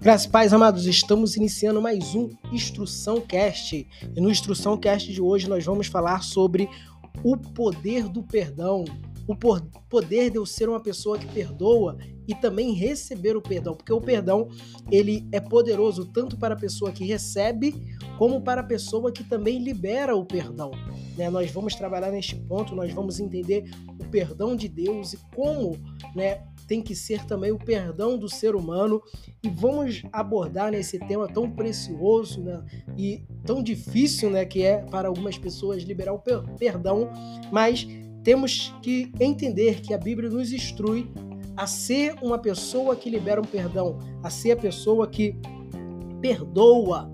Graças pais amados, estamos iniciando mais um Instrução Cast. E no Instrução Cast de hoje nós vamos falar sobre o poder do perdão, o poder de eu ser uma pessoa que perdoa e também receber o perdão, porque o perdão ele é poderoso tanto para a pessoa que recebe como para a pessoa que também libera o perdão. Né? Nós vamos trabalhar neste ponto, nós vamos entender o perdão de Deus e como né, tem que ser também o perdão do ser humano. E vamos abordar nesse tema tão precioso né, e tão difícil né, que é para algumas pessoas liberar o perdão, mas temos que entender que a Bíblia nos instrui a ser uma pessoa que libera um perdão, a ser a pessoa que perdoa,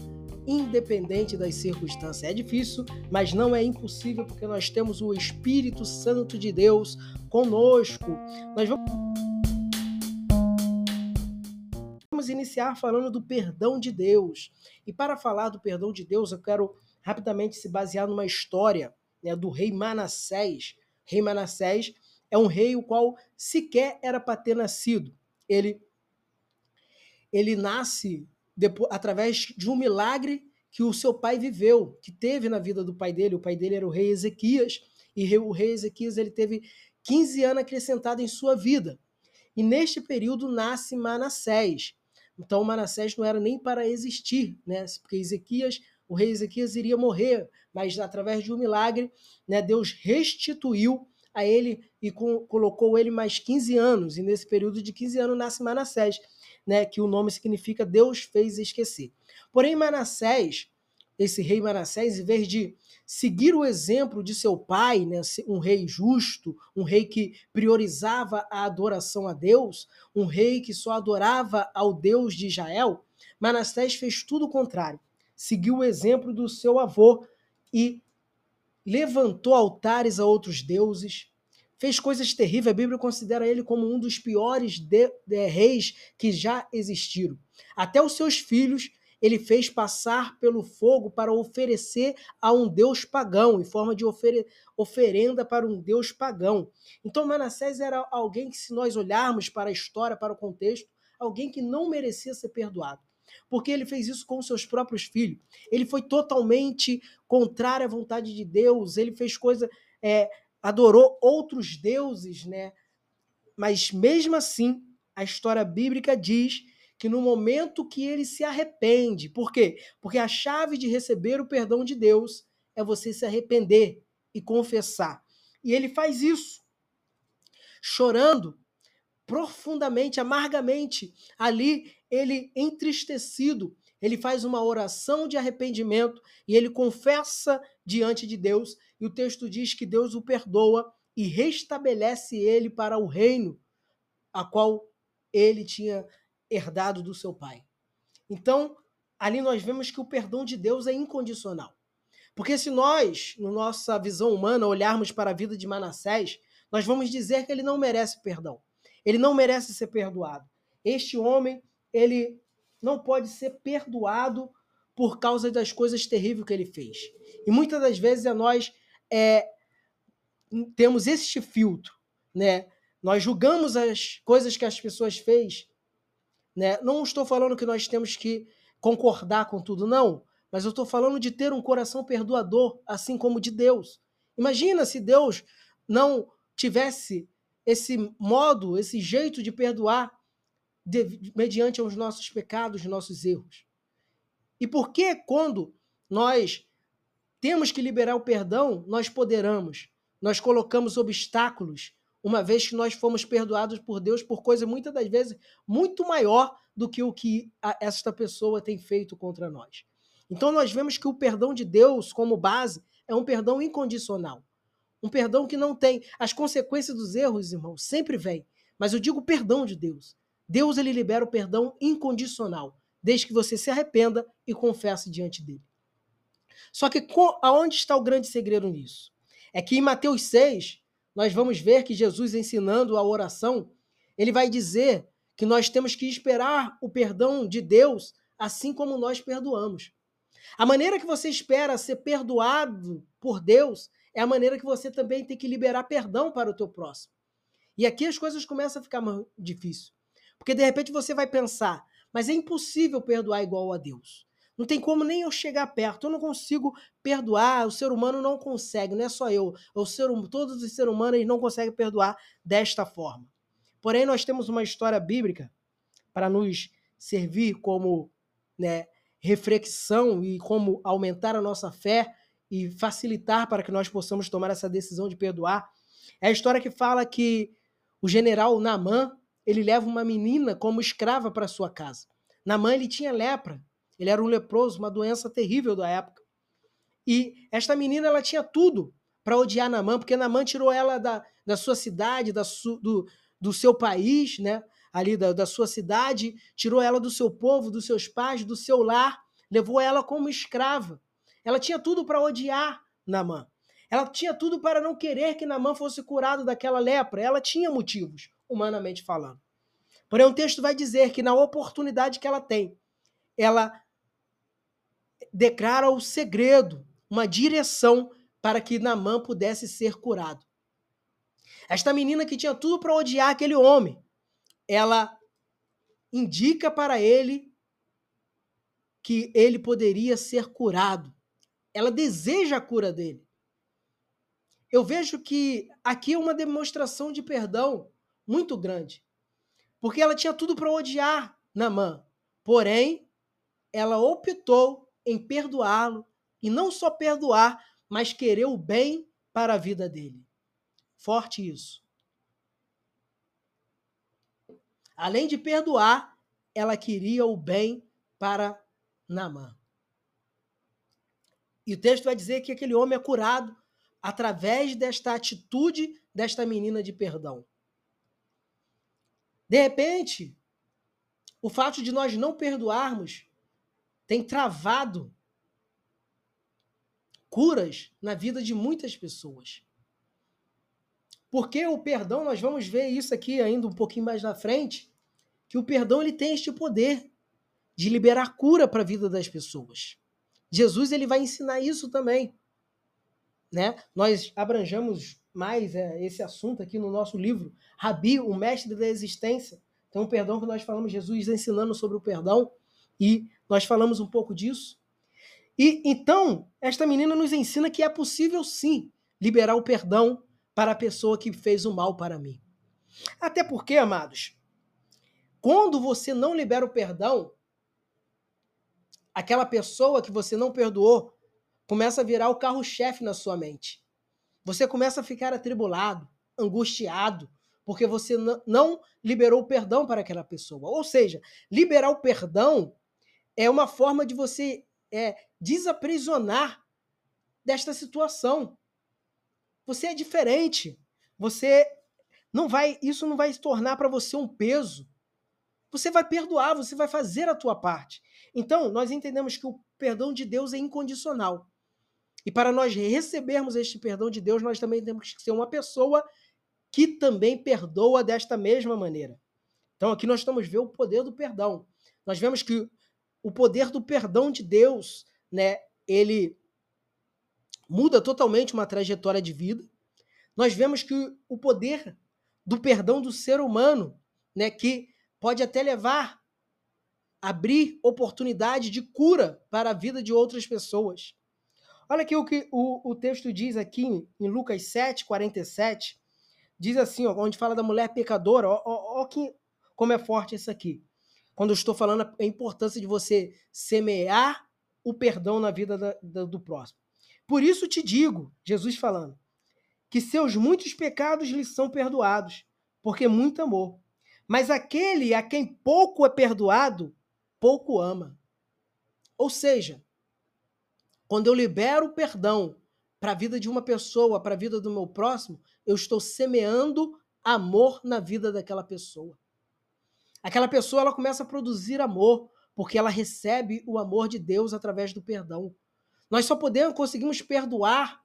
independente das circunstâncias. É difícil, mas não é impossível, porque nós temos o Espírito Santo de Deus conosco. Nós vamos iniciar falando do perdão de Deus. E para falar do perdão de Deus, eu quero rapidamente se basear numa história né, do rei Manassés. Rei Manassés é um rei o qual sequer era para ter nascido. Ele, ele nasce depois, através de um milagre que o seu pai viveu, que teve na vida do pai dele. O pai dele era o rei Ezequias, e o rei Ezequias ele teve 15 anos acrescentado em sua vida. E neste período nasce Manassés. Então Manassés não era nem para existir, né? Porque Ezequias, o rei Ezequias iria morrer, mas através de um milagre, né, Deus restituiu a ele e colocou ele mais 15 anos, e nesse período de 15 anos nasce Manassés, né, que o nome significa Deus fez esquecer. Porém Manassés, esse rei Manassés, em vez de seguir o exemplo de seu pai, né, um rei justo, um rei que priorizava a adoração a Deus, um rei que só adorava ao Deus de Israel, Manassés fez tudo o contrário. Seguiu o exemplo do seu avô e levantou altares a outros deuses, fez coisas terríveis. A Bíblia considera ele como um dos piores de, de, reis que já existiram. Até os seus filhos ele fez passar pelo fogo para oferecer a um deus pagão, em forma de ofere oferenda para um deus pagão. Então Manassés era alguém que, se nós olharmos para a história, para o contexto, alguém que não merecia ser perdoado. Porque ele fez isso com seus próprios filhos. Ele foi totalmente contrário à vontade de Deus. Ele fez coisa, é, adorou outros deuses, né? Mas mesmo assim, a história bíblica diz que no momento que ele se arrepende, por quê? Porque a chave de receber o perdão de Deus é você se arrepender e confessar. E ele faz isso, chorando profundamente, amargamente. Ali, ele entristecido, ele faz uma oração de arrependimento e ele confessa diante de Deus. E o texto diz que Deus o perdoa e restabelece ele para o reino a qual ele tinha herdado do seu pai. Então, ali nós vemos que o perdão de Deus é incondicional. Porque se nós, na nossa visão humana, olharmos para a vida de Manassés, nós vamos dizer que ele não merece perdão. Ele não merece ser perdoado. Este homem, ele não pode ser perdoado por causa das coisas terríveis que ele fez. E muitas das vezes é nós é, temos este filtro, né? Nós julgamos as coisas que as pessoas fez né? Não estou falando que nós temos que concordar com tudo, não. Mas eu estou falando de ter um coração perdoador, assim como de Deus. Imagina se Deus não tivesse esse modo, esse jeito de perdoar de, mediante os nossos pecados, os nossos erros. E por que quando nós temos que liberar o perdão, nós poderamos, nós colocamos obstáculos uma vez que nós fomos perdoados por Deus por coisa muitas das vezes muito maior do que o que esta pessoa tem feito contra nós. Então nós vemos que o perdão de Deus como base é um perdão incondicional. Um perdão que não tem as consequências dos erros, irmãos, sempre vem. Mas eu digo perdão de Deus. Deus ele libera o perdão incondicional, desde que você se arrependa e confesse diante dele. Só que aonde está o grande segredo nisso? É que em Mateus 6, nós vamos ver que Jesus ensinando a oração, ele vai dizer que nós temos que esperar o perdão de Deus assim como nós perdoamos. A maneira que você espera ser perdoado por Deus é a maneira que você também tem que liberar perdão para o teu próximo. E aqui as coisas começam a ficar mais difíceis. Porque de repente você vai pensar, mas é impossível perdoar igual a Deus. Não tem como nem eu chegar perto. Eu não consigo perdoar. O ser humano não consegue. Não é só eu. O ser, hum, todos os seres humanos não conseguem perdoar desta forma. Porém, nós temos uma história bíblica para nos servir como né, reflexão e como aumentar a nossa fé e facilitar para que nós possamos tomar essa decisão de perdoar. É a história que fala que o general Namã ele leva uma menina como escrava para sua casa. Namã ele tinha lepra ele era um leproso, uma doença terrível da época. E esta menina ela tinha tudo para odiar Namã, porque Namã tirou ela da, da sua cidade, da su, do, do seu país, né? ali da, da sua cidade, tirou ela do seu povo, dos seus pais, do seu lar, levou ela como escrava. Ela tinha tudo para odiar Namã. Ela tinha tudo para não querer que Namã fosse curado daquela lepra. Ela tinha motivos, humanamente falando. Porém, o texto vai dizer que na oportunidade que ela tem, ela declara o segredo, uma direção para que Namã pudesse ser curado. Esta menina que tinha tudo para odiar aquele homem, ela indica para ele que ele poderia ser curado. Ela deseja a cura dele. Eu vejo que aqui é uma demonstração de perdão muito grande. Porque ela tinha tudo para odiar Namã. Porém, ela optou em perdoá-lo e não só perdoar, mas querer o bem para a vida dele. Forte isso. Além de perdoar, ela queria o bem para Namã. E o texto vai dizer que aquele homem é curado através desta atitude desta menina de perdão. De repente, o fato de nós não perdoarmos tem travado curas na vida de muitas pessoas. Porque o perdão, nós vamos ver isso aqui ainda um pouquinho mais na frente, que o perdão ele tem este poder de liberar cura para a vida das pessoas. Jesus ele vai ensinar isso também. Né? Nós abrangemos mais é, esse assunto aqui no nosso livro, Rabi, o mestre da existência. Então, o perdão que nós falamos, Jesus ensinando sobre o perdão. E nós falamos um pouco disso. E então, esta menina nos ensina que é possível sim liberar o perdão para a pessoa que fez o mal para mim. Até porque, amados, quando você não libera o perdão, aquela pessoa que você não perdoou começa a virar o carro-chefe na sua mente. Você começa a ficar atribulado, angustiado, porque você não liberou o perdão para aquela pessoa. Ou seja, liberar o perdão é uma forma de você é, desaprisionar desta situação. Você é diferente. Você não vai, isso não vai se tornar para você um peso. Você vai perdoar, você vai fazer a tua parte. Então, nós entendemos que o perdão de Deus é incondicional. E para nós recebermos este perdão de Deus, nós também temos que ser uma pessoa que também perdoa desta mesma maneira. Então, aqui nós estamos vendo o poder do perdão. Nós vemos que o poder do perdão de Deus, né, ele muda totalmente uma trajetória de vida. Nós vemos que o poder do perdão do ser humano, né, que pode até levar abrir oportunidade de cura para a vida de outras pessoas. Olha aqui o que o, o texto diz aqui em Lucas 7, 47. Diz assim, ó, onde fala da mulher pecadora, ó, ó, ó que, como é forte isso aqui quando eu estou falando a importância de você semear o perdão na vida da, da, do próximo. Por isso te digo, Jesus falando, que seus muitos pecados lhe são perdoados, porque muito amor. Mas aquele a quem pouco é perdoado, pouco ama. Ou seja, quando eu libero o perdão para a vida de uma pessoa, para a vida do meu próximo, eu estou semeando amor na vida daquela pessoa. Aquela pessoa ela começa a produzir amor, porque ela recebe o amor de Deus através do perdão. Nós só podemos conseguimos perdoar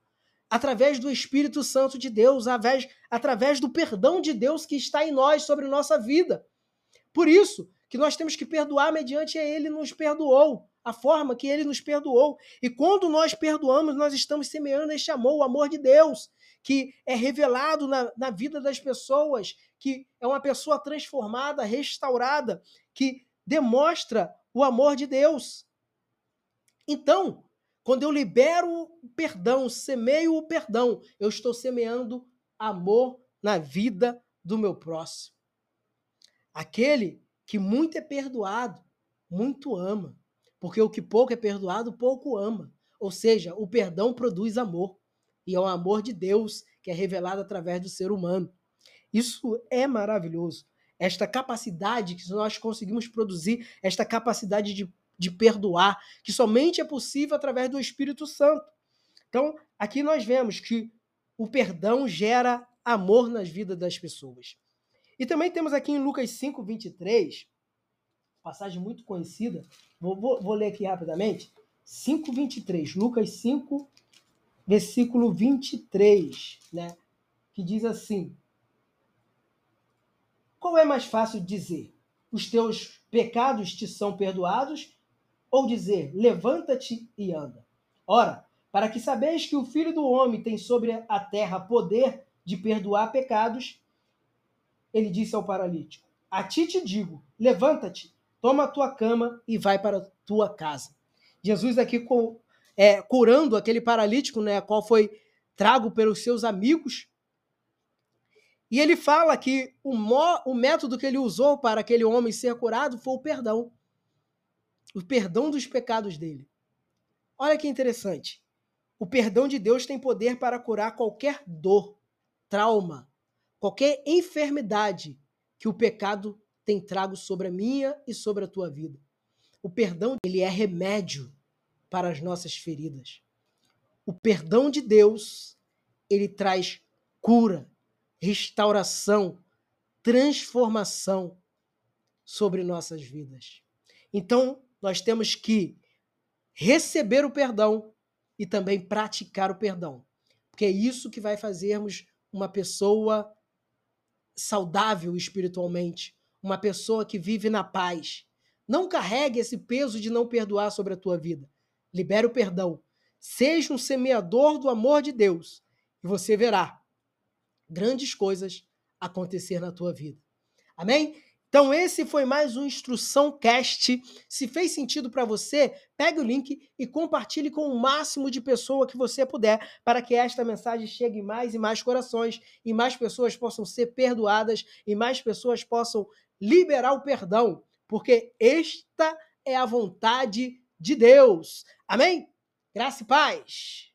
através do Espírito Santo de Deus, através, através do perdão de Deus que está em nós sobre nossa vida. Por isso que nós temos que perdoar mediante ele nos perdoou, a forma que ele nos perdoou. E quando nós perdoamos, nós estamos semeando este amor, o amor de Deus, que é revelado na, na vida das pessoas, que é uma pessoa transformada, restaurada, que demonstra o amor de Deus. Então, quando eu libero o perdão, semeio o perdão, eu estou semeando amor na vida do meu próximo. Aquele que muito é perdoado, muito ama. Porque o que pouco é perdoado, pouco ama. Ou seja, o perdão produz amor. E é o amor de Deus que é revelado através do ser humano. Isso é maravilhoso. Esta capacidade que nós conseguimos produzir, esta capacidade de, de perdoar, que somente é possível através do Espírito Santo. Então, aqui nós vemos que o perdão gera amor nas vidas das pessoas. E também temos aqui em Lucas 5, 23, passagem muito conhecida, vou, vou, vou ler aqui rapidamente. 5, 23. Lucas 5, versículo 23, né? Que diz assim: Qual é mais fácil dizer? Os teus pecados te são perdoados? Ou dizer, levanta-te e anda? Ora, para que sabeis que o Filho do Homem tem sobre a terra poder de perdoar pecados, ele disse ao paralítico: A ti te digo, levanta-te, toma a tua cama e vai para a tua casa. Jesus aqui é, curando aquele paralítico, né, qual foi trago pelos seus amigos. E ele fala que o, o método que ele usou para aquele homem ser curado foi o perdão. O perdão dos pecados dele. Olha que interessante. O perdão de Deus tem poder para curar qualquer dor, trauma, qualquer enfermidade que o pecado tem trago sobre a minha e sobre a tua vida. O perdão, ele é remédio para as nossas feridas. O perdão de Deus, ele traz cura, restauração, transformação sobre nossas vidas. Então, nós temos que receber o perdão e também praticar o perdão. Porque é isso que vai fazermos uma pessoa saudável espiritualmente, uma pessoa que vive na paz, não carregue esse peso de não perdoar sobre a tua vida. Libere o perdão. Seja um semeador do amor de Deus e você verá grandes coisas acontecer na tua vida. Amém? Então esse foi mais um Instrução Cast. Se fez sentido para você, pegue o link e compartilhe com o máximo de pessoa que você puder, para que esta mensagem chegue mais e mais corações e mais pessoas possam ser perdoadas e mais pessoas possam liberar o perdão porque esta é a vontade de Deus. Amém? Graça e paz.